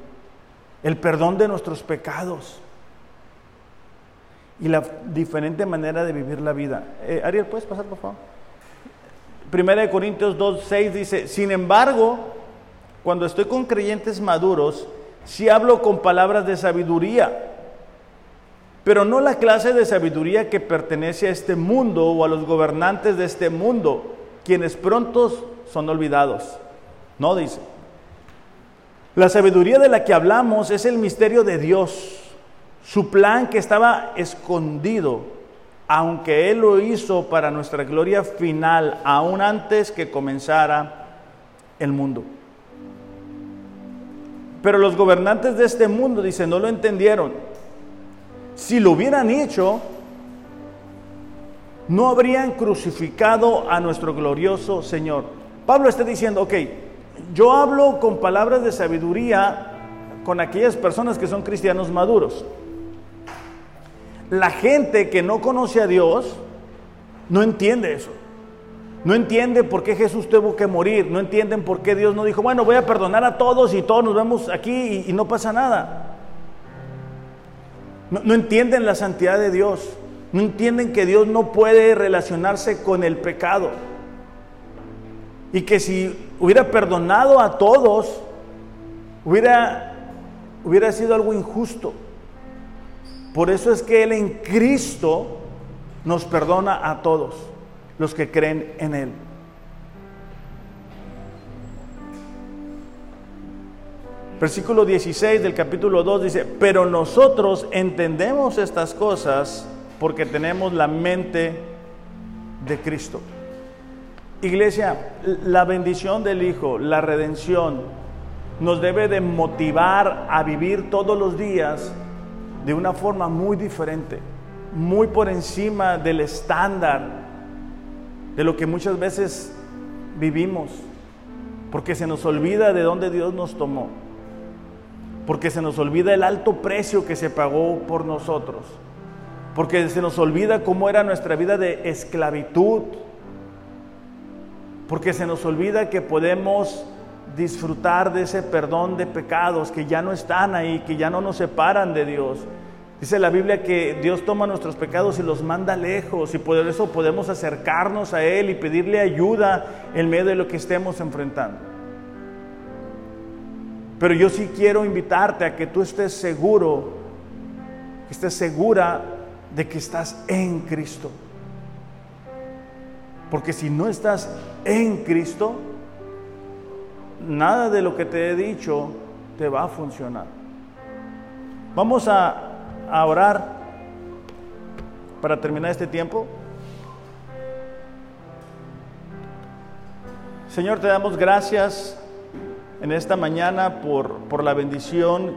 [SPEAKER 1] el perdón de nuestros pecados y la diferente manera de vivir la vida. Eh, Ariel, ¿puedes pasar, por favor? Primera de Corintios 2, 6 dice, sin embargo, cuando estoy con creyentes maduros, si hablo con palabras de sabiduría, pero no la clase de sabiduría que pertenece a este mundo o a los gobernantes de este mundo, quienes prontos son olvidados. No dice. La sabiduría de la que hablamos es el misterio de Dios, su plan que estaba escondido, aunque Él lo hizo para nuestra gloria final, aún antes que comenzara el mundo. Pero los gobernantes de este mundo, dice, no lo entendieron si lo hubieran hecho, no habrían crucificado a nuestro glorioso Señor. Pablo está diciendo, ok, yo hablo con palabras de sabiduría con aquellas personas que son cristianos maduros. La gente que no conoce a Dios no entiende eso. No entiende por qué Jesús tuvo que morir. No entienden por qué Dios no dijo, bueno, voy a perdonar a todos y todos nos vemos aquí y, y no pasa nada. No, entienden la santidad de Dios. No entienden que Dios no puede relacionarse con el pecado. Y que si hubiera perdonado a todos, hubiera, hubiera sido algo injusto. Por eso es que Él en Cristo nos perdona a todos los que creen en Él. Versículo 16 del capítulo 2 dice, pero nosotros entendemos estas cosas porque tenemos la mente de Cristo. Iglesia, la bendición del Hijo, la redención, nos debe de motivar a vivir todos los días de una forma muy diferente, muy por encima del estándar de lo que muchas veces vivimos, porque se nos olvida de dónde Dios nos tomó porque se nos olvida el alto precio que se pagó por nosotros, porque se nos olvida cómo era nuestra vida de esclavitud, porque se nos olvida que podemos disfrutar de ese perdón de pecados que ya no están ahí, que ya no nos separan de Dios. Dice la Biblia que Dios toma nuestros pecados y los manda lejos y por eso podemos acercarnos a Él y pedirle ayuda en medio de lo que estemos enfrentando. Pero yo sí quiero invitarte a que tú estés seguro, que estés segura de que estás en Cristo. Porque si no estás en Cristo, nada de lo que te he dicho te va a funcionar. Vamos a, orar para terminar este tiempo? Señor, te damos gracias en esta mañana por, por la bendición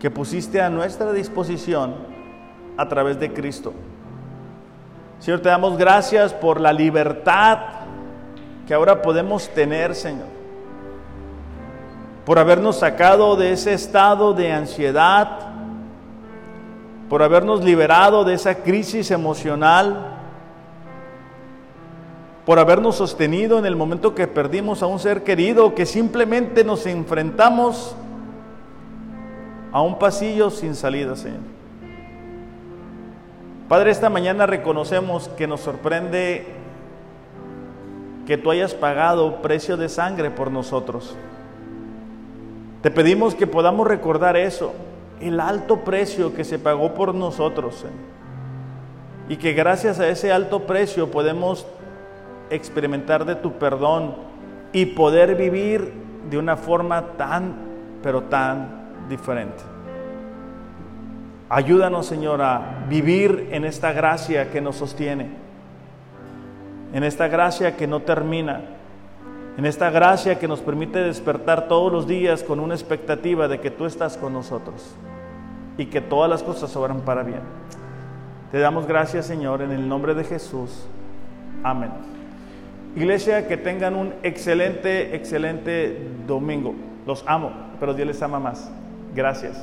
[SPEAKER 1] que pusiste a nuestra disposición a través de Cristo. Señor, te damos gracias por la libertad que ahora podemos tener, Señor. Por habernos sacado de ese estado de ansiedad, por habernos liberado de esa crisis emocional, por habernos sostenido en el momento que perdimos a un ser querido, que simplemente nos enfrentamos a un pasillo sin salida, Señor. Padre, esta mañana reconocemos que nos sorprende que tú hayas pagado precio de sangre por nosotros. Te pedimos que podamos recordar eso, el alto precio que se pagó por nosotros. Y que gracias a ese alto precio podemos experimentar de tu perdón y poder vivir de una forma tan, pero tan diferente. Ayúdanos, Señor, a vivir en esta gracia que nos sostiene, en esta gracia que no termina, en esta gracia que nos permite despertar todos los días con una expectativa de que tú estás con nosotros y que todas las cosas obran para bien. Te damos gracias, Señor, en el nombre de Jesús. Amén. Iglesia, que tengan un excelente, excelente domingo. Los amo, pero Dios les ama más. Gracias.